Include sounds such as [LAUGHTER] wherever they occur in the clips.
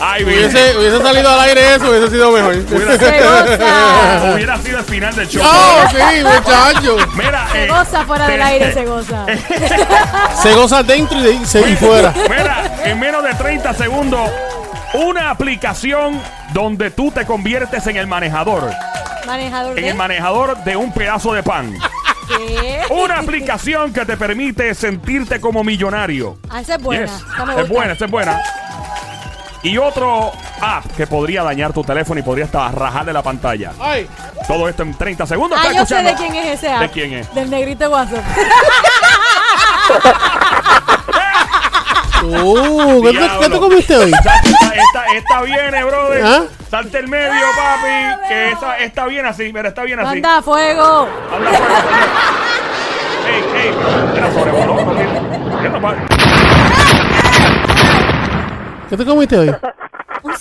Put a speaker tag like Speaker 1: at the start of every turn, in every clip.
Speaker 1: Ay.
Speaker 2: Hubiese, hubiese salido al aire eso, hubiese sido mejor.
Speaker 1: Hubiera, [LAUGHS] sido el final del show.
Speaker 2: ¡Oh, sí, muchacho!
Speaker 1: Mira,
Speaker 3: Se
Speaker 1: eh,
Speaker 3: goza fuera del aire, se goza. [LAUGHS]
Speaker 2: Se goza dentro y, de- se- y fuera.
Speaker 1: Mira, en menos de 30 segundos, una aplicación donde tú te conviertes en el manejador.
Speaker 3: Manejador
Speaker 1: En
Speaker 3: de...
Speaker 1: el manejador de un pedazo de pan.
Speaker 3: ¿Qué?
Speaker 1: Una aplicación que te permite sentirte como millonario.
Speaker 3: Ah, esa es buena.
Speaker 1: Yes.
Speaker 3: esa me
Speaker 1: Es buena, esa es buena. Y otro app que podría dañar tu teléfono y podría hasta rajarle la pantalla.
Speaker 2: ¡Ay!
Speaker 1: Todo esto en 30 segundos.
Speaker 3: Ah, de quién es ese app.
Speaker 1: ¿De quién es?
Speaker 3: Del negrito WhatsApp. [LAUGHS]
Speaker 2: Uh, ¿qué, te,
Speaker 1: Diablo.
Speaker 2: qué te comiste hoy?
Speaker 1: Esta, esta, esta viene, brother.
Speaker 2: ¿Ah?
Speaker 1: Salte el medio, papi. Que esta viene así. Mira, está bien así.
Speaker 3: Anda fuego.
Speaker 1: Anda fuera. Ey, ey. Mira, sobrevoló.
Speaker 2: ¿Qué te comiste hoy?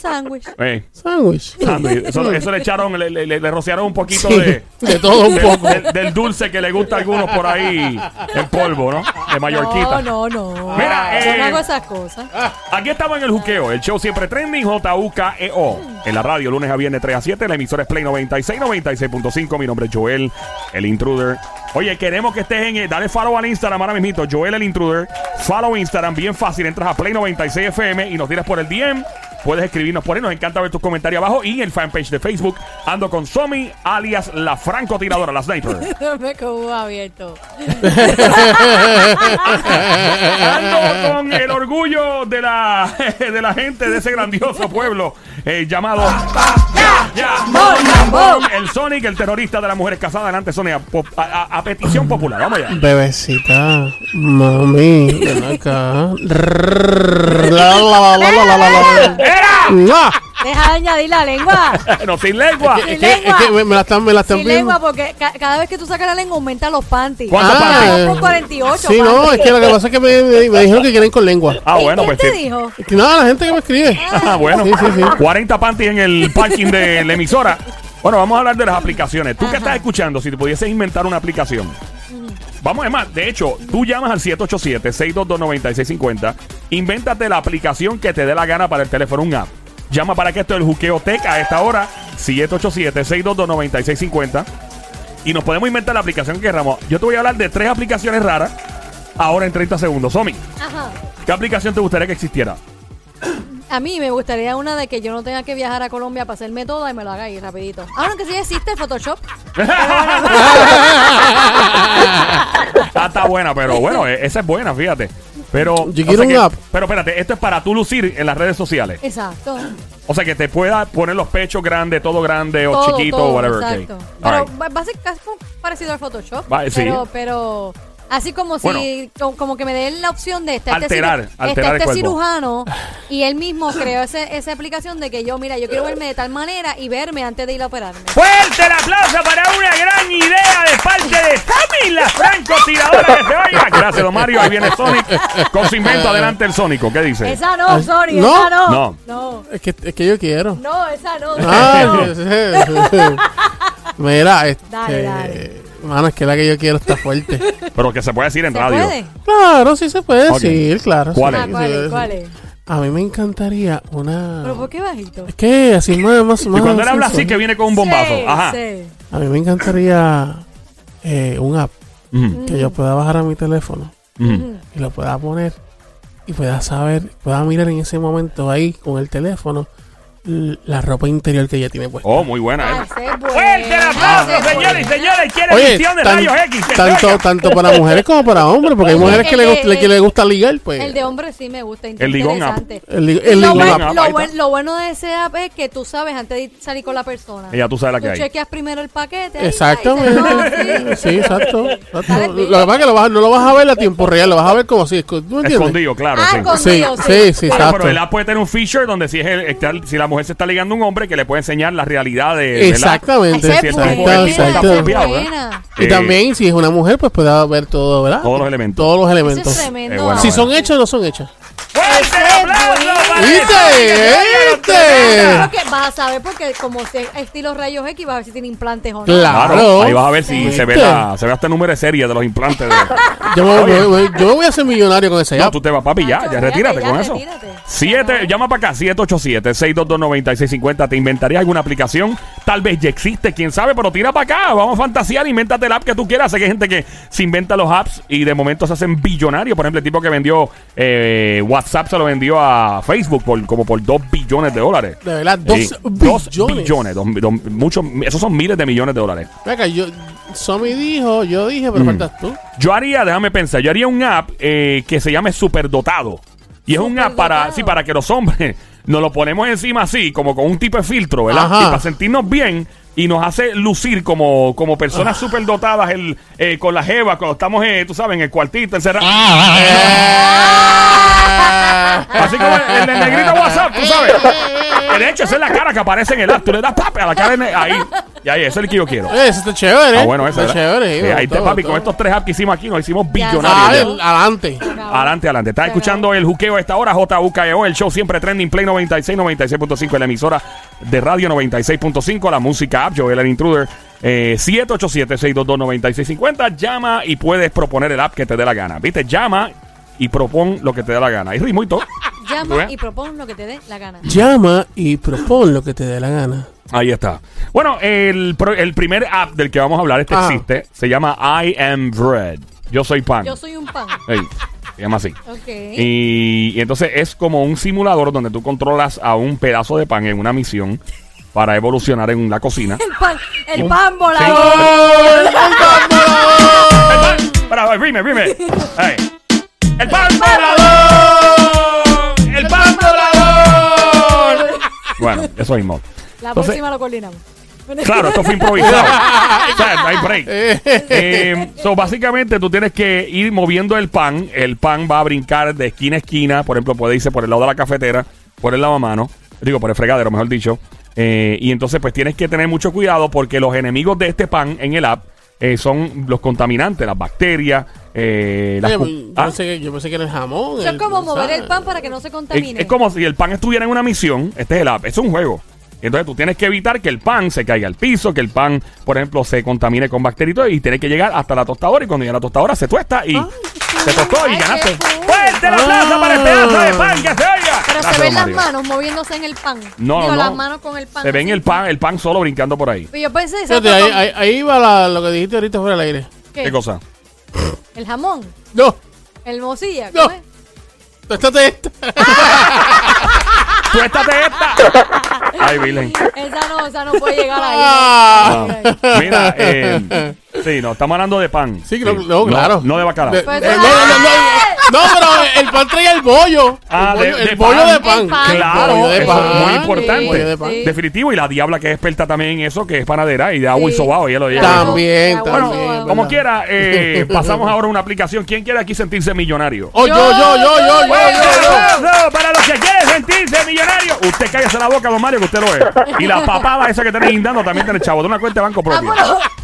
Speaker 3: Sándwich.
Speaker 1: Ey,
Speaker 2: Sándwich.
Speaker 1: sándwich. Eso, eso le echaron, le, le- le rociaron un poquito
Speaker 2: Sí,
Speaker 1: de,
Speaker 2: de todo un
Speaker 1: de-
Speaker 2: poco.
Speaker 1: del- del dulce que le gusta a algunos por ahí en polvo, ¿no? De Mallorquita.
Speaker 3: No, no, no.
Speaker 1: Mira,
Speaker 3: Yo
Speaker 1: eh,
Speaker 3: no hago esas cosas.
Speaker 1: Aquí estamos en el juqueo, el show siempre trending, J-U-K-E-O. E En la radio, lunes a viernes 3 a 7, la emisora es Play 96, 96.5. Mi nombre es Joel, el intruder. Oye, queremos que estés en. el- Dale follow al Instagram ahora mismito, Joel, el intruder. Follow Instagram, bien fácil. Entras a Play 96 FM y nos tiras por el DM. Puedes escribirnos por ahí, nos encanta ver tus comentarios abajo. Y en el fanpage de Facebook, ando con Somi, alias la francotiradora, la sniper. [LAUGHS]
Speaker 3: Me como abierto.
Speaker 1: Ando con el orgullo de la, [LAUGHS] de la gente de ese grandioso pueblo eh, llamado el Sonic, el terrorista de las mujeres casadas. Adelante, Sonic, a, a- a- a petición popular. Vamos allá.
Speaker 2: Bebecita, mami, ven acá. La, la, la, la, la, la, la, ¡Mua!
Speaker 3: Deja de añadir la lengua. [LAUGHS]
Speaker 1: No, sin lengua.
Speaker 2: Es que, es que me, me la están, me la están
Speaker 3: Sin lengua, porque ca- cada vez que tú sacas la lengua aumenta los panties.
Speaker 1: ¿Cuántos
Speaker 2: Ah,
Speaker 1: panties?
Speaker 3: Vamos por 48
Speaker 2: Sí, no,
Speaker 3: panties.
Speaker 2: es que lo que pasa es que me, me- me dijeron que quieren con lengua.
Speaker 1: Ah,
Speaker 3: ¿Y
Speaker 1: bueno,
Speaker 3: quién
Speaker 1: pues
Speaker 3: te
Speaker 1: sí.
Speaker 3: dijo?
Speaker 2: Que nada, la gente que me escribe.
Speaker 1: Ah, bueno.
Speaker 2: Sí, sí, sí.
Speaker 1: 40 panties en el parking de la emisora. Bueno, vamos a hablar de las aplicaciones. Tú que estás escuchando, si te pudieses inventar una aplicación. Vamos, es más, de hecho, tú llamas al 787-622-9650. Invéntate la aplicación que te dé la gana para el teléfono, un app. Llama para que esto del juqueoteca a esta hora, 787-622-9650. Y nos podemos inventar la aplicación que queramos. Yo te voy a hablar de tres aplicaciones raras ahora en 30 segundos. Somi,
Speaker 3: Ajá.
Speaker 1: ¿qué aplicación te gustaría que existiera?
Speaker 3: A mí me gustaría una de que yo no tenga que viajar a Colombia para hacerme toda y me lo haga ahí rapidito. Ahora que sí existe el Photoshop. [LAUGHS]
Speaker 1: Ah, está buena, pero bueno, e- esa es buena, fíjate. Pero.
Speaker 2: Yo
Speaker 1: o
Speaker 2: quiero
Speaker 1: sea
Speaker 2: un
Speaker 1: que-
Speaker 2: app.
Speaker 1: Pero espérate, esto es para tú lucir en las redes sociales.
Speaker 3: Exacto.
Speaker 1: O sea, que te pueda poner los pechos grandes, todo grande o
Speaker 3: Todo,
Speaker 1: chiquito
Speaker 3: todo,
Speaker 1: o whatever.
Speaker 3: Exacto. Pero ba- básicamente es como parecido al Photoshop.
Speaker 1: Va, sí.
Speaker 3: pero, pero así como si
Speaker 1: Bueno.
Speaker 3: como, que me den la opción de estar
Speaker 1: Alterar,
Speaker 3: este,
Speaker 1: alterar
Speaker 3: está
Speaker 1: el
Speaker 3: este
Speaker 1: cuerpo.
Speaker 3: cirujano [LAUGHS] y él mismo creó ese, esa aplicación de que yo, mira, yo quiero verme de tal manera y verme antes de ir a operarme.
Speaker 1: Fuerte el aplauso para una gran idea de parte de Sammy, la francotiradora de cebolla. Gracias, don Mario. Ahí viene Sonic con su invento. Adelante el Sónico. ¿Qué dice?
Speaker 3: Esa no,
Speaker 2: Ah,
Speaker 3: sorry,
Speaker 2: ¿no?
Speaker 3: esa no.
Speaker 1: No.
Speaker 3: No.
Speaker 2: Es que, es que yo quiero.
Speaker 3: No, esa no.
Speaker 2: Ah, [LAUGHS]
Speaker 3: no. [LAUGHS]
Speaker 2: Mira, este.
Speaker 3: Dale, dale.
Speaker 2: Mano, es que la que yo quiero está fuerte. [LAUGHS]
Speaker 1: Pero que se puede decir en
Speaker 3: ¿Se
Speaker 1: radio.
Speaker 3: puede?
Speaker 2: Claro, sí se puede
Speaker 1: Ok.
Speaker 2: decir, claro.
Speaker 1: ¿Cuál
Speaker 2: sí,
Speaker 1: es?
Speaker 3: Ah.
Speaker 2: A mí me encantaría una.
Speaker 3: ¿Pero por qué bajito?
Speaker 2: Es que así más, más,
Speaker 1: Y
Speaker 2: más
Speaker 1: cuando él habla así,
Speaker 2: sensual.
Speaker 1: que viene con un bombazo.
Speaker 3: Sí,
Speaker 1: Ajá.
Speaker 3: sí.
Speaker 2: A mí me encantaría eh, un app
Speaker 1: Ujú,
Speaker 2: que yo pueda bajar a mi teléfono
Speaker 1: ujú.
Speaker 2: y lo pueda poner y pueda saber, pueda mirar en ese momento ahí con el teléfono la ropa interior que ella tiene puesta.
Speaker 1: Oh, muy buena, ¿eh? Fuerte el aplauso, señores y señores. Quiere
Speaker 2: Oye,
Speaker 1: visión de
Speaker 2: tan-
Speaker 1: rayos X. que
Speaker 2: tanto,
Speaker 1: oiga.
Speaker 2: tanto para mujeres como para hombres, porque hay
Speaker 3: Oye,
Speaker 2: mujeres que,
Speaker 3: el
Speaker 2: le, que le gusta ligar, pues.
Speaker 3: El de hombre sí me gusta.
Speaker 1: El ligón app.
Speaker 3: interesante.
Speaker 2: El, li-
Speaker 3: Y
Speaker 2: el
Speaker 3: lo,
Speaker 2: ligón
Speaker 1: ligón
Speaker 3: buen-
Speaker 1: app,
Speaker 3: lo
Speaker 1: ahí
Speaker 3: buen-
Speaker 1: está.
Speaker 3: lo bueno de ese app es que tú sabes antes de salir con la persona.
Speaker 1: Y ya tú sabes la que
Speaker 3: Tú
Speaker 1: hay.
Speaker 3: chequeas primero el paquete. ahí,
Speaker 2: Exactamente.
Speaker 3: ahí, [LAUGHS] sí.
Speaker 2: Sí, exacto. exacto.
Speaker 3: Dale,
Speaker 2: Lo que pasa es que lo vas, no lo vas a ver a tiempo real, lo vas a ver como así. ¿Tú me entiendes?
Speaker 1: Escondido, claro.
Speaker 3: Ah,
Speaker 1: sí.
Speaker 3: con-
Speaker 2: Sí,
Speaker 3: Escondido,
Speaker 2: sí,
Speaker 3: sí.
Speaker 2: sí,
Speaker 1: Bueno,
Speaker 2: exacto.
Speaker 1: pero el app puede tener un feature donde si, es el- está- si la mujer se está ligando a un hombre que le puede enseñar la realidad de.
Speaker 2: Exactamente.
Speaker 1: De
Speaker 2: exacto.
Speaker 3: buena.
Speaker 2: Y
Speaker 1: Eh,
Speaker 2: también, si es una mujer, pues puede ver todo, ¿verdad?
Speaker 1: Todos los elementos.
Speaker 2: Todos los elementos.
Speaker 3: es.
Speaker 1: Eh, bueno,
Speaker 2: Si
Speaker 1: bueno.
Speaker 2: son hechos o no son hechos.
Speaker 1: ¡Fuerte aplauso
Speaker 2: ¿Viste?
Speaker 3: vas a saber porque como es estilo rayos X vas a ver si tiene implantes o no.
Speaker 2: Claro.
Speaker 1: Ahí vas a ver si
Speaker 2: ¿Viste?
Speaker 1: se ve, la, se ve hasta el número de serie de los implantes. De...
Speaker 2: Yo me,
Speaker 1: Oye.
Speaker 2: me- me- yo me voy a hacer millonario con ese
Speaker 1: No,
Speaker 2: app.
Speaker 1: tú te vas, papi, ya,
Speaker 3: Nacho,
Speaker 1: ya retírate
Speaker 3: ya,
Speaker 1: con eso.
Speaker 3: retírate.
Speaker 1: Siete, llama para acá, 787-622-9650. ¿Te inventaría alguna aplicación? Tal vez ya existe, quién sabe, pero tira para acá. Vamos a fantasear, invéntate el app que tú quieras. Sé que hay gente que se inventa los apps y de momento se hacen billonarios. Por ejemplo, el tipo que vendió eh, WhatsApp se lo vendió a Facebook por como por 2 billones de dólares.
Speaker 2: De verdad, dos
Speaker 1: Sí, dos
Speaker 2: billones.
Speaker 1: billones. dos- dos- muchos, esos son miles de millones de dólares.
Speaker 2: Ven acá, yo, Somi dijo, yo dije, pero
Speaker 1: Mm.
Speaker 2: faltas tú.
Speaker 1: Yo haría, déjame pensar, yo haría un app eh, que se llame Superdotado. Y es un app para, sí, para que los hombres [LAUGHS] nos lo ponemos encima así, como con un tipo de filtro, ¿verdad?
Speaker 2: Ajá.
Speaker 1: Y para sentirnos bien y nos hace lucir como, como personas superdotadas el, eh, con la jeva cuando estamos, eh, tú sabes, en el cuartito encerrados. [LAUGHS] Así como el, el del negrito WhatsApp, tú sabes. [LAUGHS] De hecho, esa es la cara que aparece en el app. Tú le das papi a la cara de ne- ahí. Y ahí, ese es el que yo quiero.
Speaker 2: Eh, Ese está chévere.
Speaker 1: Ah, bueno, ese
Speaker 2: está
Speaker 1: ¿verdad?
Speaker 2: chévere.
Speaker 1: Eh, ahí
Speaker 2: me
Speaker 1: papi, con estos tres apps que hicimos aquí, nos hicimos billonarios.
Speaker 2: Ah, adelante.
Speaker 1: Adelante, adelante. Estás escuchando el juqueo a esta hora, JUKEO, el show siempre trending, Play 96, 96.5 en la emisora de radio 96.5, la música app, Joel el Intruder, eh, 787-622-9650. Llama y puedes proponer el app que te dé la gana. ¿Viste? Llama y propon lo que te dé la gana. Y ritmo [LAUGHS] y todo. ¿Tú
Speaker 3: Llama y propon lo que te dé la gana.
Speaker 2: Llama y propon lo que te dé la gana.
Speaker 1: Ahí está. Bueno, el, el primer app del que vamos a hablar, este
Speaker 2: Ajá.
Speaker 1: existe, se llama I Am Bread. Yo soy pan.
Speaker 3: Yo soy un pan.
Speaker 1: Se llama así. Y, y entonces es como un simulador donde tú controlas a un pedazo de pan en una misión para evolucionar en la cocina.
Speaker 3: El pan, el pan volador.
Speaker 1: El pan, para, rime, rime. El pan volador. El pan volador. Bueno, eso mismo.
Speaker 3: La
Speaker 1: Entonces-
Speaker 3: próxima lo coordinamos.
Speaker 1: Claro, esto fue improvisado. [LAUGHS] o sea, no hay break. Eh, so, básicamente tú tienes que ir moviendo el pan. El pan va a brincar de esquina a esquina. Por ejemplo, puede irse por el lado de la cafetera, por el lavamano. Digo, por el fregadero, mejor dicho. Eh, y entonces, pues tienes que tener mucho cuidado porque los enemigos de este pan en el app eh, son los contaminantes, las bacterias. Eh, las
Speaker 2: Oye,
Speaker 1: cu-
Speaker 2: yo,
Speaker 1: Ah,
Speaker 2: pensé que, yo pensé que era el jamón.
Speaker 3: Eso es como mover
Speaker 2: ¿sabes?
Speaker 3: el pan para que no se contamine.
Speaker 1: es como si el pan estuviera en una misión. Este es el app. Es un juego. Entonces tú tienes que evitar que el pan se caiga al piso, que el pan, por ejemplo, se contamine con bacterias y todo, y tienes que llegar hasta la tostadora. Y cuando llega a la tostadora se tuesta y se tostó y ganaste. ¡Fuerte el aplauso para el pedazo de pan que se oiga!
Speaker 3: Pero
Speaker 1: Gracias,
Speaker 3: se ven las
Speaker 1: Mario.
Speaker 3: manos moviéndose en el pan.
Speaker 1: No,
Speaker 3: Digo,
Speaker 1: no.
Speaker 3: las manos con el pan.
Speaker 1: Se ven
Speaker 3: así.
Speaker 1: el pan, el pan solo brincando por ahí.
Speaker 3: Pero yo pensé,
Speaker 2: Fíjate, ahí,
Speaker 3: Con-
Speaker 2: ahí, ahí va la- lo que dijiste ahorita fuera del aire.
Speaker 3: ¿Qué?
Speaker 1: ¿Qué cosa?
Speaker 3: El jamón.
Speaker 2: No,
Speaker 3: El mocilla.
Speaker 2: No.
Speaker 3: ¿cómo es?
Speaker 2: téstate esta. [LAUGHS]
Speaker 1: ¡Tuéstate esta! Ay, Virgen.
Speaker 3: Esa no, esa no puede llegar ahí.
Speaker 2: Ah.
Speaker 3: ay.
Speaker 1: Mira, eh, sí, no, estamos hablando de pan.
Speaker 2: Sí, no, no, claro.
Speaker 1: No de bacalao.
Speaker 2: De-
Speaker 3: Pues
Speaker 2: eh, no, no, no, no, no, pero el pan traía el bollo.
Speaker 1: Ah,
Speaker 2: el
Speaker 1: de-
Speaker 2: bollo,
Speaker 1: de
Speaker 2: el bollo
Speaker 1: pan.
Speaker 2: de pan.
Speaker 3: El pan.
Speaker 1: Claro,
Speaker 2: Bollo de
Speaker 1: eso
Speaker 2: pan.
Speaker 1: es muy importante.
Speaker 2: Bollo de pan.
Speaker 3: Sí.
Speaker 1: Definitivo, y la diabla que es experta también en eso, que es panadera y de agua y
Speaker 3: Sí.
Speaker 1: sobao, y ella lo lleva.
Speaker 3: Claro.
Speaker 2: También,
Speaker 3: Bueno,
Speaker 2: también.
Speaker 1: Como
Speaker 2: ¿verdad?
Speaker 1: quiera, eh, [LAUGHS] pasamos ahora a una aplicación. ¿Quién quiere aquí sentirse millonario?
Speaker 2: Oh, yo, yo, yo, yo, yo,
Speaker 1: Bueno,
Speaker 2: yo, yo.
Speaker 1: no, para los que quieren sentirse millonario, usted cállese la boca, don Mario, que usted lo es. Y la papada esa que tenés guindando también tiene chavo de una cuenta de banco
Speaker 3: Ah,
Speaker 1: propia.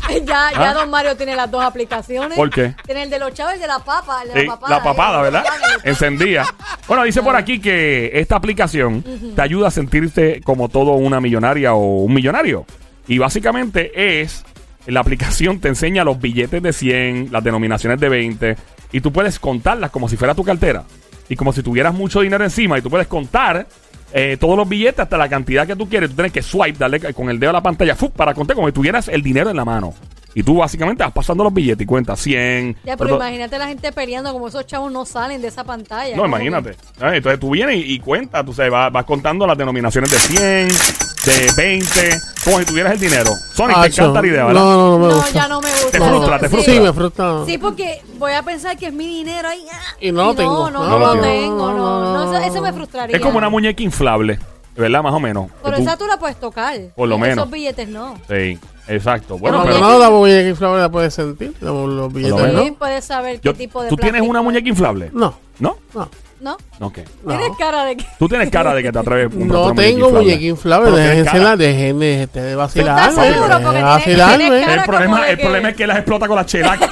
Speaker 3: pero [LAUGHS] ya, ya
Speaker 1: ¿Ah?
Speaker 3: Don Mario tiene las dos aplicaciones.
Speaker 1: ¿Por qué?
Speaker 3: Tiene el de los chavos y el de la papa. el de
Speaker 1: Sí,
Speaker 3: la papada.
Speaker 1: la papada, ¿verdad? Encendida. Bueno, dice por aquí que esta aplicación te ayuda a sentirte como todo una millonaria o un millonario. Y básicamente es, la aplicación te enseña los billetes de 100, las denominaciones de 20, y tú puedes contarlas como si fuera tu cartera. Y como si tuvieras mucho dinero encima, y tú puedes contar eh, todos los billetes hasta la cantidad que tú quieres. Tú tienes que swipe, darle con el dedo a la pantalla, ¡fu! para contar como si tuvieras el dinero en la mano. Y tú básicamente vas pasando los billetes y cuentas 100.
Speaker 3: Ya, pero imagínate la gente peleando como esos chavos no salen de esa pantalla.
Speaker 1: no, imagínate. Ah, Entonces tú vienes y, y cuentas, tú sabes, vas, vas contando las denominaciones de 100, de 20, como si tuvieras el dinero. Sonic, te
Speaker 2: Acho.
Speaker 1: encanta la idea, ¿verdad?
Speaker 2: No, no, no
Speaker 3: que-
Speaker 2: me
Speaker 3: No,
Speaker 2: gusta.
Speaker 3: ya no me gusta.
Speaker 1: Te frustra, te frustra.
Speaker 2: Sí, me frustra.
Speaker 3: Sí, porque voy a pensar que es mi dinero ahí. ah,
Speaker 2: Y no lo tengo.
Speaker 3: No, no,
Speaker 1: No
Speaker 3: no,
Speaker 1: lo
Speaker 3: tengo, no. no, eso, eso me frustraría.
Speaker 1: Es como una muñeca inflable, ¿verdad? Más o menos.
Speaker 3: Pero esa tú la puedes tocar.
Speaker 1: Por lo
Speaker 3: Esos
Speaker 1: menos.
Speaker 3: billetes no.
Speaker 1: Sí, exacto. Bueno,
Speaker 2: no,
Speaker 1: pero...
Speaker 2: pero no la muñeca inflable la puedes sentir. Los, los billetes.
Speaker 3: Sí,
Speaker 2: ¿no?
Speaker 3: puedes saber qué
Speaker 1: Yo-
Speaker 3: tipo de
Speaker 1: ¿Tú tienes una muñeca inflable?
Speaker 2: No,
Speaker 1: ¿No?
Speaker 2: no.
Speaker 3: ¿No?
Speaker 1: Ok.
Speaker 2: No.
Speaker 3: Tienes cara de que...
Speaker 1: Tú tienes cara de que te atreves a
Speaker 2: No tengo muñeca inflable. Déjense la, dejen de, vacilarme.
Speaker 1: El problema, es que las explota con la chelac. [LAUGHS]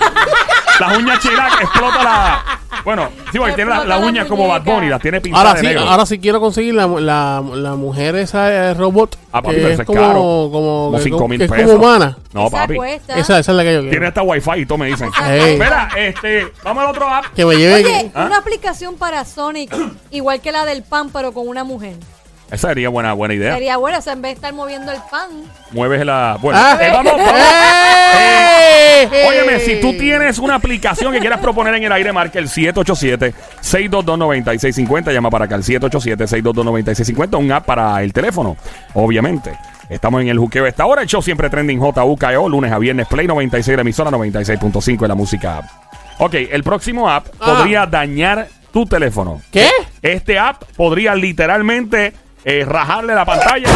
Speaker 1: las uñas chelac explota la. Bueno, sí, porque tiene la,
Speaker 3: explota
Speaker 1: la
Speaker 3: la
Speaker 1: uña como Bad
Speaker 3: muñeca.
Speaker 1: Bunny, las tiene pintadas
Speaker 2: Ahora
Speaker 1: de
Speaker 2: sí,
Speaker 1: negro.
Speaker 2: ahora sí quiero conseguir la, la, la mujer esa eh, robot.
Speaker 1: Ah, papi,
Speaker 2: que
Speaker 1: pero
Speaker 2: es
Speaker 1: ese es
Speaker 2: como,
Speaker 1: caro.
Speaker 2: como,
Speaker 1: Como
Speaker 2: que-
Speaker 1: cinco mil
Speaker 2: que es
Speaker 1: pesos.
Speaker 2: como humana.
Speaker 1: No,
Speaker 3: Esa
Speaker 1: papi.
Speaker 3: cuesta.
Speaker 2: Esa, esa es la que yo quiero.
Speaker 1: Tiene hasta wifi y todo me dicen.
Speaker 2: Ey.
Speaker 1: Espera, este, vamos al otro app.
Speaker 2: Que me lleve.
Speaker 3: Oye,
Speaker 1: ¿Ah?
Speaker 3: una aplicación para Sonic, igual que la del pan, pero con una mujer.
Speaker 1: Esa sería buena, buena idea.
Speaker 3: Sería bueno, o sea, en vez de estar moviendo el pan.
Speaker 1: Mueves la. Bueno,
Speaker 2: Ah.
Speaker 1: eh, vamos, vamos.
Speaker 2: ¡Eh!
Speaker 1: Óyeme, si tú tienes una aplicación que quieras proponer en el aire, marca el 787-622-9650. Llama para acá el 787-622-9650. Un app para el teléfono, obviamente. Estamos en el juqueo a esta hora. El show siempre trending JUKEO. Lunes a viernes, Play 96, la emisora 96.5 de la música app. Ok, el próximo app
Speaker 2: Ah.
Speaker 1: podría dañar tu teléfono.
Speaker 2: ¿Qué?
Speaker 1: Este app podría literalmente eh, rajarle la pantalla.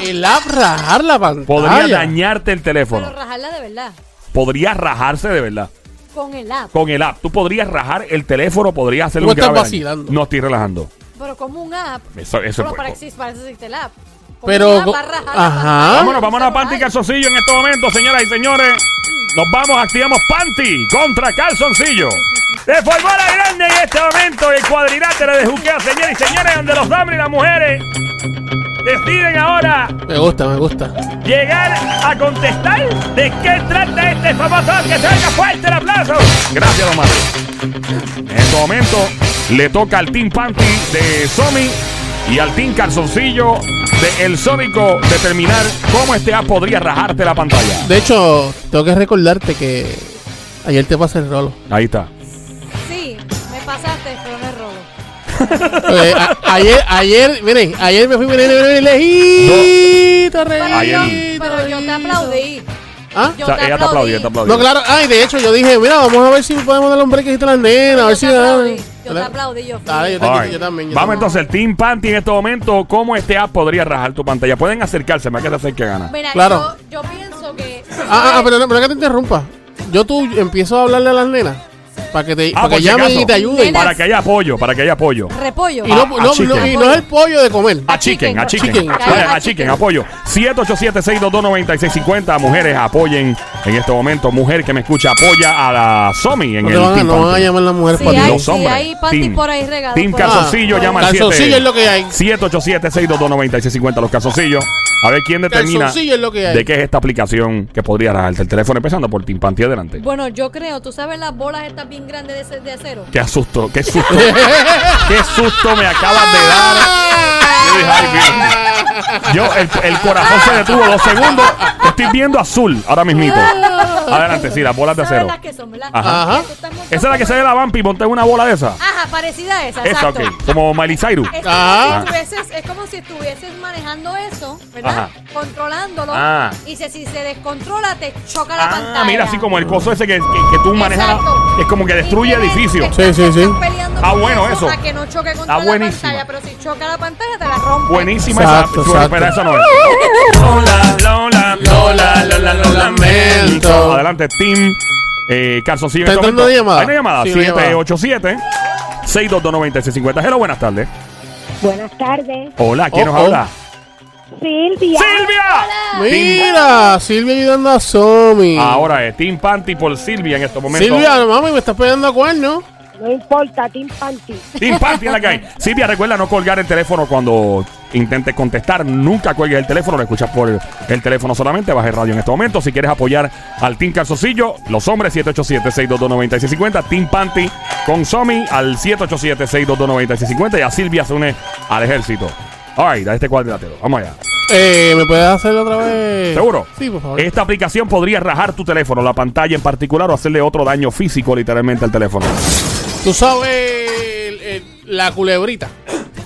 Speaker 2: El app rajar la pantalla.
Speaker 1: Podría dañarte el
Speaker 3: Pero
Speaker 1: teléfono.
Speaker 3: rajarla de verdad.
Speaker 1: Podría rajarse de verdad.
Speaker 3: Con el app.
Speaker 1: Con el app. Tú podrías rajar el teléfono, podrías hacerle
Speaker 2: Tú
Speaker 1: un
Speaker 2: estás
Speaker 1: grave daño.
Speaker 2: vacilando.
Speaker 1: No estoy relajando.
Speaker 3: Pero como un app.
Speaker 1: Eso, eso
Speaker 3: Bueno,
Speaker 1: es
Speaker 3: para, para eso existe el app. Como
Speaker 2: Pero
Speaker 3: un app a rajar la
Speaker 2: ajá.
Speaker 3: pantalla
Speaker 1: Vámonos, vámonos a Panty
Speaker 3: celular.
Speaker 1: Calzoncillo en este momento, señoras y señores. Nos vamos, activamos Panty contra Calzoncillo. Se formó la grande en este momento el cuadrilátero de juqueo, señores y señores, donde los hombres y las mujeres deciden ahora
Speaker 2: Me gusta, me gusta.
Speaker 1: llegar a contestar de qué trata este famoso que se oiga fuerte el aplauso. Gracias, don Mario. En este momento le toca al Team Panty de Somi y al Team Calzoncillo de El Sónico determinar cómo este app podría rajarte la pantalla.
Speaker 2: De hecho, tengo que recordarte que ayer te pasé el rolo.
Speaker 1: Ahí está.
Speaker 3: Sí, me pasaste, pero no es rolo.
Speaker 2: Eh, a- ayer, ayer, miren, ayer me fui miren, miren, miren, lejito,
Speaker 3: Pero,
Speaker 1: Ayer-
Speaker 3: yo, pero yo te aplaudí.
Speaker 2: ¿Ah?
Speaker 3: Yo
Speaker 1: O sea,
Speaker 3: te
Speaker 1: ella te aplaudió, ella te aplaudió.
Speaker 2: No, claro. Ay, de hecho, yo dije, mira, vamos a ver si podemos dar un break a las nenas. A ver si
Speaker 3: aplaudí. Yo te aplaudí, yo.
Speaker 2: Dale, yo te-
Speaker 1: All right.
Speaker 2: yo también, yo
Speaker 1: Vamos
Speaker 2: también.
Speaker 1: entonces, el Team Panty en este momento, cómo este app podría rajar tu pantalla. Pueden acercarse, me que se acerque gana.
Speaker 3: Mira,
Speaker 2: Claro.
Speaker 3: yo, yo pienso que.
Speaker 2: Ah, ah, pero, no, pero que te interrumpa. Yo tú empiezo a hablarle a las nenas para que te,
Speaker 1: Ah,
Speaker 2: para que llamen y te ayuden.
Speaker 1: Para que haya apoyo, para que haya apoyo.
Speaker 3: Repollo.
Speaker 2: Y no,
Speaker 1: a-
Speaker 2: no,
Speaker 1: a
Speaker 2: no-
Speaker 1: chicken.
Speaker 2: y no es el pollo de comer.
Speaker 1: A chicken, a chicken.
Speaker 3: A
Speaker 1: a chicken, apoyo. 787-622-9650. Mujeres, apoyen en este momento. Mujer que me escucha, apoya a la Somi en el
Speaker 2: van, a-
Speaker 1: Team
Speaker 2: no van a llamar las mujeres para
Speaker 3: hay,
Speaker 2: ti.
Speaker 1: Los
Speaker 3: si
Speaker 1: hombres.
Speaker 3: hay panty
Speaker 1: Team.
Speaker 3: por ahí regados.
Speaker 1: Team Calzoncillo
Speaker 3: por-
Speaker 1: llama al
Speaker 2: Calzoncillo
Speaker 1: 7.
Speaker 2: es lo que hay.
Speaker 1: 787-622-9650. Los calzoncillos. A ver quién determina
Speaker 2: Calzoncillo es lo que hay.
Speaker 1: de qué es esta aplicación que podría rajarte el teléfono. Empezando por Team Panty adelante.
Speaker 3: Bueno, yo creo, tú sabes las bolas estas bien grandes de, ce- de acero.
Speaker 1: Qué asusto, qué susto. qué susto me acabas de dar. Yo el, el corazón se detuvo dos segundos. Estoy viendo azul ahora mismito. Adelante, sí, las bolas de
Speaker 3: ¿Sabes
Speaker 1: acero.
Speaker 3: las que son, verdad?
Speaker 1: Ajá.
Speaker 2: Ajá.
Speaker 3: Que tú estás montando-
Speaker 1: Esa es la que se ve la vampi y monté una bola de esa.
Speaker 3: Ajá, parecida a esa,
Speaker 1: Esa, ok.
Speaker 3: exacto.
Speaker 1: Como Miley Cyrus.
Speaker 3: Es
Speaker 2: Ajá.
Speaker 3: como, si estuvieses, es como si estuvieses manejando eso, ¿verdad?
Speaker 1: Ajá.
Speaker 3: Controlándolo.
Speaker 1: Ah.
Speaker 3: Y si, si se descontrola, te choca la pantalla.
Speaker 1: Ah, mira, así como el coso ese que, que, que tú manejas.
Speaker 3: Exacto.
Speaker 1: Es como que destruye
Speaker 3: Y tienes-
Speaker 1: edificios.
Speaker 2: Sí, sí, sí.
Speaker 3: estás peleando
Speaker 1: Ah,
Speaker 3: con
Speaker 1: bueno, eso.
Speaker 3: A que no choque contra
Speaker 1: Está
Speaker 3: la
Speaker 1: buenísima.
Speaker 3: pantalla, pero si choca la pantalla, te la rompe.
Speaker 1: Buenísima
Speaker 2: Exacto,
Speaker 1: esa.
Speaker 2: exacto.
Speaker 1: Pero esa no es. Lola, Lola,
Speaker 2: Lola, Lola, lo lamento.
Speaker 1: Adelante, Team eh, Calzoncillo.
Speaker 2: ¿Está entrando
Speaker 1: momento.
Speaker 2: llamada?
Speaker 1: Hay una llamada.
Speaker 2: Sí, una llamada.
Speaker 1: 787 622 Hello, buenas tardes.
Speaker 4: Buenas tardes.
Speaker 1: Hola, ¿quién
Speaker 2: Oh,
Speaker 1: nos
Speaker 2: oh.
Speaker 1: habla?
Speaker 4: Silvia.
Speaker 1: ¡Silvia!
Speaker 2: Mira, Silvia ayudando a Somi.
Speaker 1: Ahora es Team Panty por Silvia en estos momentos.
Speaker 2: Silvia, mami, me estás pegando a cuerno.
Speaker 4: No importa, Team Panty.
Speaker 1: Team Panty en la que hay. [LAUGHS] Silvia, recuerda no colgar el teléfono cuando intentes contestar. Nunca cuelgues el teléfono, lo escuchas por el teléfono solamente. Baje radio en este momento. Si quieres apoyar al Team Calzoncillo, los hombres 787-622-9650. Team Panty con Somi al 787-622-9650. Y a Silvia se une al ejército. Alright, a este cuadrilátero. Vamos allá.
Speaker 2: Eh, ¿Me puedes hacer otra vez?
Speaker 1: ¿Seguro?
Speaker 2: Sí, por favor.
Speaker 1: Esta aplicación podría rajar tu teléfono, la pantalla en particular, o hacerle otro daño físico literalmente al teléfono.
Speaker 2: Tú sabes el- el- la culebrita.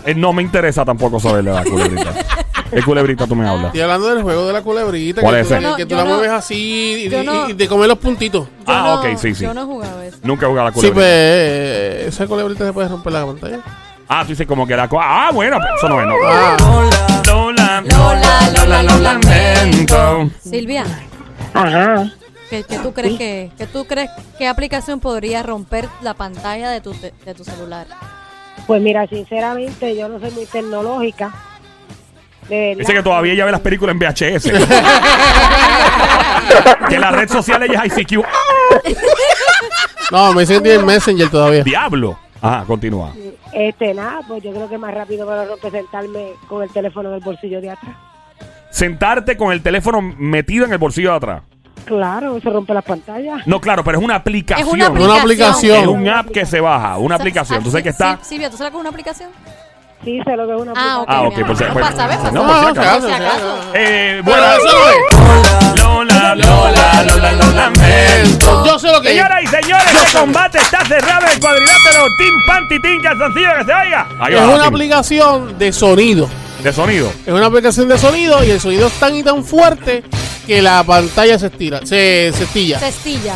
Speaker 1: Eh, no me interesa tampoco saberle la culebrita. [LAUGHS] ¿Qué culebrita tú me hablas?
Speaker 2: Estoy hablando del juego de la culebrita.
Speaker 1: ¿Cuál
Speaker 2: que
Speaker 1: es
Speaker 2: tú,
Speaker 1: ese?
Speaker 3: Yo no-
Speaker 2: que tú
Speaker 3: yo
Speaker 2: la
Speaker 3: no-
Speaker 2: mueves así y,
Speaker 3: yo
Speaker 2: y-
Speaker 3: no-
Speaker 2: y te comes los puntitos.
Speaker 3: Yo
Speaker 1: Ah,
Speaker 3: no-
Speaker 1: ok, sí, sí.
Speaker 3: Yo no he jugado eso.
Speaker 1: Nunca he jugado a la
Speaker 2: Sí,
Speaker 1: culebrita.
Speaker 2: pues eh, esa culebrita se puede romper la pantalla.
Speaker 1: Ah, tú dices como que la... co- Ah, bueno, pero eso no es, no.
Speaker 2: Ah.
Speaker 1: Lola,
Speaker 3: Lola, Lola,
Speaker 1: lamento.
Speaker 3: Silvia,
Speaker 4: Ajá.
Speaker 3: ¿Qué, qué tú crees que, qué tú crees qué aplicación podría romper la pantalla de tu, de tu celular?
Speaker 4: Pues mira, sinceramente, yo no soy muy tecnológica.
Speaker 1: Dice que todavía ya ve las películas en VHS. [LAUGHS] que la red social ella es ICQ.
Speaker 2: No, me dicen que tiene Messenger todavía.
Speaker 1: Diablo. Ajá, continúa.
Speaker 4: Este, nada, pues yo creo que más rápido para representarme con el teléfono en el bolsillo de atrás.
Speaker 1: Sentarte con el teléfono metido en el bolsillo de atrás.
Speaker 4: Claro, se rompe las pantallas.
Speaker 1: No, claro, pero es una aplicación.
Speaker 3: Es una
Speaker 2: Una aplicación.
Speaker 1: Es un app que se baja, una aplicación. Tú sabes que está.
Speaker 3: Sí, Silvia, ¿tú sabes con una aplicación?
Speaker 4: Sí, sé lo que es una
Speaker 3: Ah, ok.
Speaker 1: Ah, ok, pues,
Speaker 3: No,
Speaker 1: pues,
Speaker 3: para saber, para
Speaker 1: no, por si acaso. Eh,
Speaker 2: Bueno, eso no es.
Speaker 1: Lola, Lola, Lola, Lola, lamento.
Speaker 2: Yo sé lo que es.
Speaker 1: Señoras y señores, este combate está cerrado en el cuadrilátero Team Panty Team Calzoncillo que se oiga. Ahí
Speaker 2: Es
Speaker 1: va,
Speaker 2: una
Speaker 1: Team.
Speaker 2: aplicación de sonido.
Speaker 1: de sonido.
Speaker 2: Es una aplicación de sonido y el sonido es tan y tan fuerte que la pantalla se estira, se, se estilla.
Speaker 3: Cestilla.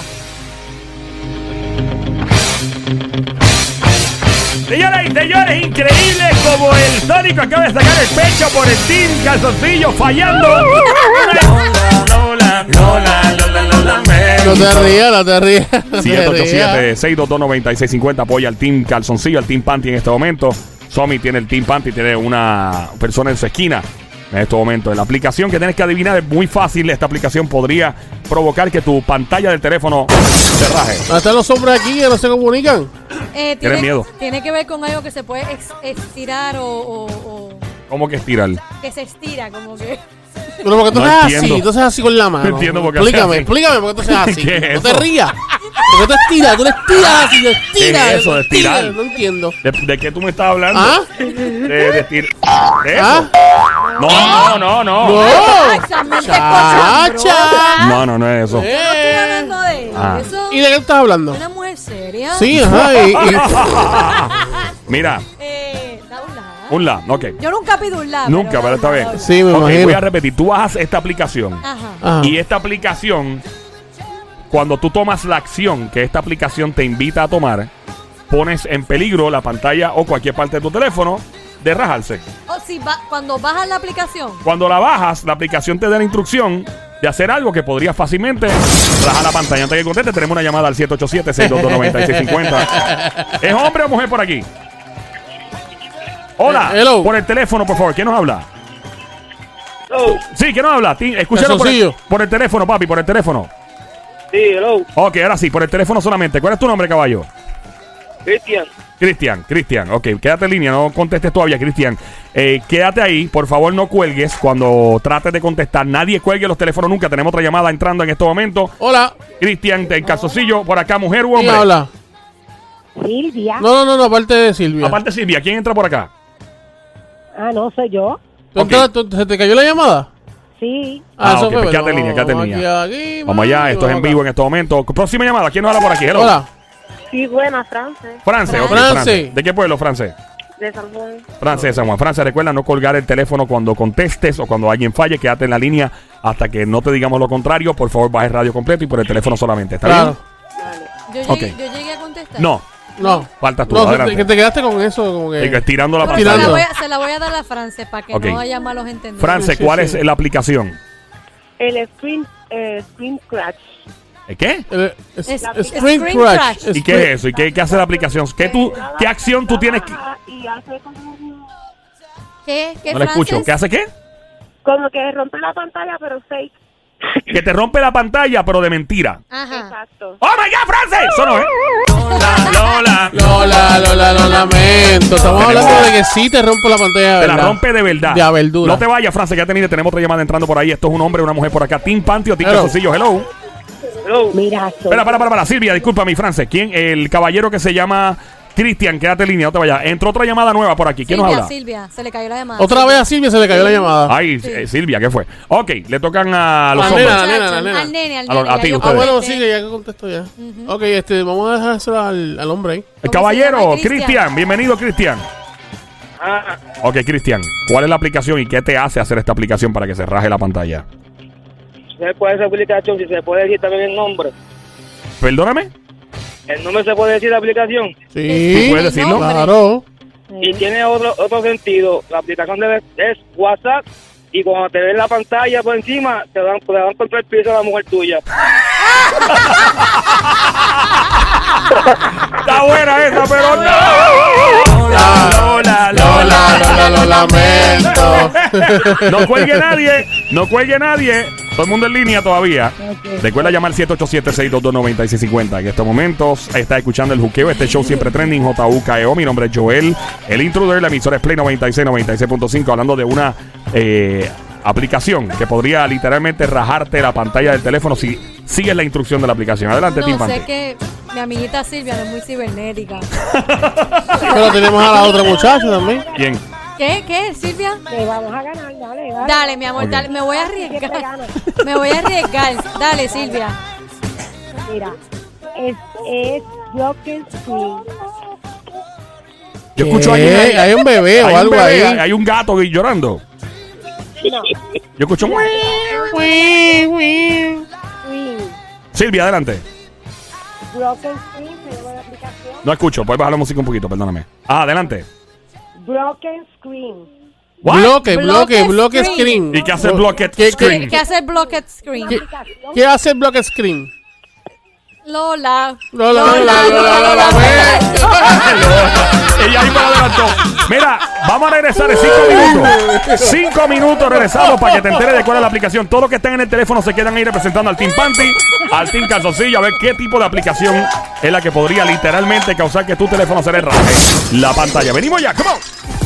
Speaker 1: Señoras y señores, increíble como el Sónico acaba de sacar el pecho por el Team Calzoncillo fallando. Lola, Lola, Lola, Lola, lamento.
Speaker 2: No te rías, no te rías. no te rías.
Speaker 1: 787-622-9650 apoya al Team Calzoncillo, al Team Panty en este momento. Somi tiene el Team Panty, tiene una persona en su esquina en este momento. La aplicación que tienes que adivinar es muy fácil. Esta aplicación podría provocar que tu pantalla del teléfono se raje.
Speaker 2: ¿Dónde están los hombres aquí que no se comunican?
Speaker 3: Eh,
Speaker 1: ¿Tienes miedo?
Speaker 3: Tiene que ver con algo que se puede ex- estirar o, o- o
Speaker 1: ¿Cómo que estirar?
Speaker 3: que se estira, como que.
Speaker 2: Pero porque tú
Speaker 1: No entiendo.
Speaker 2: así, tú haces así con la mano.
Speaker 1: No entiendo por qué
Speaker 2: Explícame,
Speaker 1: así.
Speaker 2: explícame por qué tú haces [LAUGHS] así.
Speaker 1: ¿Qué es
Speaker 2: no te rías. Porque tú estiras, tú le estiras así, le estiras.
Speaker 1: ¿Qué es eso de
Speaker 2: le estiras,
Speaker 1: estirar?
Speaker 2: No entiendo.
Speaker 1: ¿De, de qué tú me estás hablando?
Speaker 2: ¿Ah?
Speaker 1: De, de estir- ¿De eso?
Speaker 2: ¿Ah?
Speaker 1: No, no, no, no.
Speaker 2: No. Chacha.
Speaker 1: No, no, no es eso.
Speaker 3: Estoy hablando de
Speaker 1: Ah.
Speaker 3: eso.
Speaker 2: ¿Y de qué estás hablando?
Speaker 3: Una mujer seria.
Speaker 2: Sí, ajá. Y, y- [LAUGHS]
Speaker 1: Mira,
Speaker 3: Eh, da un lado.
Speaker 1: un la, ok.
Speaker 3: Yo nunca pido un lado.
Speaker 1: Nunca, pero está bien.
Speaker 2: sí, me
Speaker 1: Ok,
Speaker 2: imagino.
Speaker 1: voy a repetir. Tú bajas esta aplicación.
Speaker 3: Ajá.
Speaker 2: Ajá.
Speaker 1: Y esta aplicación, cuando tú tomas la acción que esta aplicación te invita a tomar, pones en peligro la pantalla o cualquier parte de tu teléfono de rajarse.
Speaker 3: O si va, cuando bajas la aplicación.
Speaker 1: Cuando la bajas, la aplicación te da la instrucción de hacer algo que podría fácilmente rajar la pantalla. Antes que conteste, tenemos una llamada al 787-622-9650. ¿Es hombre o mujer por aquí? Hola,
Speaker 2: Eh, hello.
Speaker 1: por el teléfono, por favor. ¿Quién nos habla? Sí, ¿quién nos habla? Escúchalo por el, por el teléfono, papi, por el teléfono.
Speaker 5: Sí, hello,
Speaker 1: Ok, ahora sí, por el teléfono solamente. ¿Cuál es tu nombre, caballo?
Speaker 5: Cristian.
Speaker 1: Cristian, Cristian, ok, quédate en línea, no contestes todavía, Cristian. Eh, quédate ahí, por favor no cuelgues cuando trates de contestar. Nadie cuelgue los teléfonos nunca. Tenemos otra llamada entrando en este momento.
Speaker 2: Hola.
Speaker 1: Cristian, del calzoncillo, por acá, mujer u
Speaker 2: ¿Quién
Speaker 1: hombre.
Speaker 2: habla?
Speaker 4: Silvia.
Speaker 2: No, no, no, no, aparte de Silvia.
Speaker 1: Aparte Silvia, ¿quién entra por acá?
Speaker 4: Ah, no, soy yo.
Speaker 2: ¿Tú
Speaker 1: Ok.
Speaker 2: entras- tú- ¿Se te cayó la llamada?
Speaker 4: Sí.
Speaker 1: Ah, ok,
Speaker 2: eso
Speaker 1: pues quédate en línea, quédate en línea.
Speaker 2: aquí, aquí,
Speaker 1: Vamos allá, esto es en vivo en este momento. Próxima llamada, ¿quién nos habla por aquí? Hello.
Speaker 2: Hola.
Speaker 6: Sí, buena, France,
Speaker 1: France, ok,
Speaker 2: France.
Speaker 1: France. ¿De qué pueblo, France?
Speaker 6: de San Juan.
Speaker 1: France de San Juan. France, recuerda no colgar el teléfono cuando contestes o cuando alguien falle. Quédate en la línea hasta que no te digamos lo contrario. Por favor, baje radio completo y por el teléfono solamente. ¿Está
Speaker 2: Claro.
Speaker 3: Yo
Speaker 1: Ok.
Speaker 3: llegué, yo llegué a contestar.
Speaker 1: bien? No,
Speaker 2: No.
Speaker 1: faltas tú.
Speaker 2: No,
Speaker 1: adelante.
Speaker 2: que te quedaste con eso, como que.
Speaker 1: Digo, estirando la
Speaker 3: se la,
Speaker 1: pantalla.
Speaker 3: voy a, se la voy a dar a France para que no haya malos entendidos.
Speaker 1: France,
Speaker 2: Sí, sí,
Speaker 1: ¿cuál
Speaker 2: sí.
Speaker 1: es la aplicación?
Speaker 6: El Screen, eh, screen Scratch.
Speaker 1: ¿Eh, ¿Qué?
Speaker 2: Eh, es- Screen
Speaker 3: Screen
Speaker 2: Crash.
Speaker 3: Crash.
Speaker 1: ¿Y qué es eso? ¿Y qué, qué hace la aplicación? ¿Qué, tú, ¿Qué acción tú tienes que.?
Speaker 3: ¿Qué? ¿Qué
Speaker 1: No le escucho. ¿Qué hace qué?
Speaker 6: como que rompe la pantalla, pero fake.
Speaker 1: Que te rompe la pantalla, pero de mentira.
Speaker 3: Ajá.
Speaker 6: Exacto.
Speaker 1: ¡Oh my God, France! Eso no es. Lola, Lola.
Speaker 2: Lola, Lola, lo lamento. Estamos hablando de que sí te rompo la pantalla.
Speaker 1: Te la
Speaker 2: ¿verdad?
Speaker 1: rompe de verdad.
Speaker 2: De a verdura.
Speaker 1: No te vayas, France, que ya te tenemos otra llamada entrando por ahí. Esto es un hombre, una mujer por acá. Team Panty o Team
Speaker 2: Hello.
Speaker 1: Calzoncillo. Hello.
Speaker 5: Hello.
Speaker 4: Mira,
Speaker 1: Espera, para, para, para. Silvia, disculpa mi France. ¿Quién? El caballero que se llama Cristian. Quédate en línea, no te vayas. Entró otra llamada nueva por aquí. ¿Quién
Speaker 3: Silvia,
Speaker 1: nos habla?
Speaker 3: Silvia, se le cayó la llamada.
Speaker 2: Otra vez a Silvia se le cayó la llamada.
Speaker 1: Ay,
Speaker 3: Sí.
Speaker 1: eh, Silvia, ¿qué fue? Ok, le tocan a los hombres.
Speaker 2: nena, la nena, la nena.
Speaker 3: Al nene, al
Speaker 1: A lo-
Speaker 3: nene.
Speaker 1: a
Speaker 3: ya
Speaker 1: ti,
Speaker 3: yo
Speaker 1: ustedes.
Speaker 2: Ah, bueno,
Speaker 3: contesté.
Speaker 2: sí, que ya que contesto ya. Ok, este, vamos a dejárselo al, al hombre ahí.
Speaker 1: El
Speaker 3: se
Speaker 1: caballero,
Speaker 3: llama?
Speaker 1: Cristian.
Speaker 3: Cristian.
Speaker 1: Bienvenido, Cristian.
Speaker 5: Ah,
Speaker 1: Ok, Cristian. ¿Cuál es la aplicación y qué te hace hacer esta aplicación para que se raje la pantalla?
Speaker 5: ¿se puede esa aplicación? Si se puede decir también el nombre.
Speaker 1: Perdóname.
Speaker 5: ¿El nombre se puede decir la aplicación?
Speaker 2: Sí,
Speaker 1: ¿Tú puedes decirlo?
Speaker 2: Claro.
Speaker 5: Y tiene otro otro sentido. La aplicación debe, es WhatsApp. Y cuando te ven la pantalla por encima, te dan, te dan contra el piso a la mujer tuya.
Speaker 1: Está buena esa, pero no. Lola, Lola,
Speaker 2: Lola, Lola, lo lamento.
Speaker 1: No cuelgue nadie, no cuelgue nadie. Todo el mundo en línea todavía. Recuerda llamar 787-622-9650. En estos momentos está escuchando el juqueo. Este show siempre trending. JUKEO. Mi nombre es Joel. El intruder, la emisora es Play 96, 96.5. Hablando de una eh, aplicación que podría literalmente rajarte la pantalla del teléfono si sigues la instrucción de la aplicación. Adelante, Tim
Speaker 3: No, sé que mi amiguita Silvia no es muy cibernética. [LAUGHS]
Speaker 2: Pero tenemos a la otra muchacha también.
Speaker 1: Bien.
Speaker 3: ¿Qué? ¿Qué, Silvia?
Speaker 4: Que vamos a ganar, dale, dale.
Speaker 3: Dale, mi amor, dale. Me voy a arriesgar. [LAUGHS] Me voy a arriesgar. Dale, Silvia.
Speaker 4: Mira, es, es broken screen.
Speaker 1: Yo escucho a alguien ahí.
Speaker 2: Hay un bebé o algo
Speaker 1: bebé,
Speaker 2: ahí.
Speaker 1: hay- hay un gato ahí llorando.
Speaker 4: No,
Speaker 1: Yo escucho. Silvia, adelante.
Speaker 4: Broken se llama la aplicación.
Speaker 1: No escucho. Puedes bajar la música un poquito, perdóname. Ah, adelante.
Speaker 4: Broken screen.
Speaker 1: What?
Speaker 2: Bloque,
Speaker 3: bloque,
Speaker 2: Bloque
Speaker 3: screen.
Speaker 2: screen.
Speaker 1: ¿Y qué hace bloque
Speaker 2: ¿Qué-
Speaker 1: screen?
Speaker 2: qué-
Speaker 3: ¿Qué hace el blocket screen?
Speaker 2: ¿Qué, qué hace el bloque screen?
Speaker 3: Lola.
Speaker 2: Lola, Lola, Lola, Lola,
Speaker 1: Ella ahí me lo adelantó. Mira, vamos a regresar en cinco minutos. Cinco minutos regresamos para que te enteres de cuál es la aplicación. Todos los que estén en el teléfono se quedan ahí representando al Team Panty, al Team Calzoncillo, a ver qué tipo de aplicación es la que podría literalmente causar que tu teléfono se le raje la pantalla. Venimos ya, come on.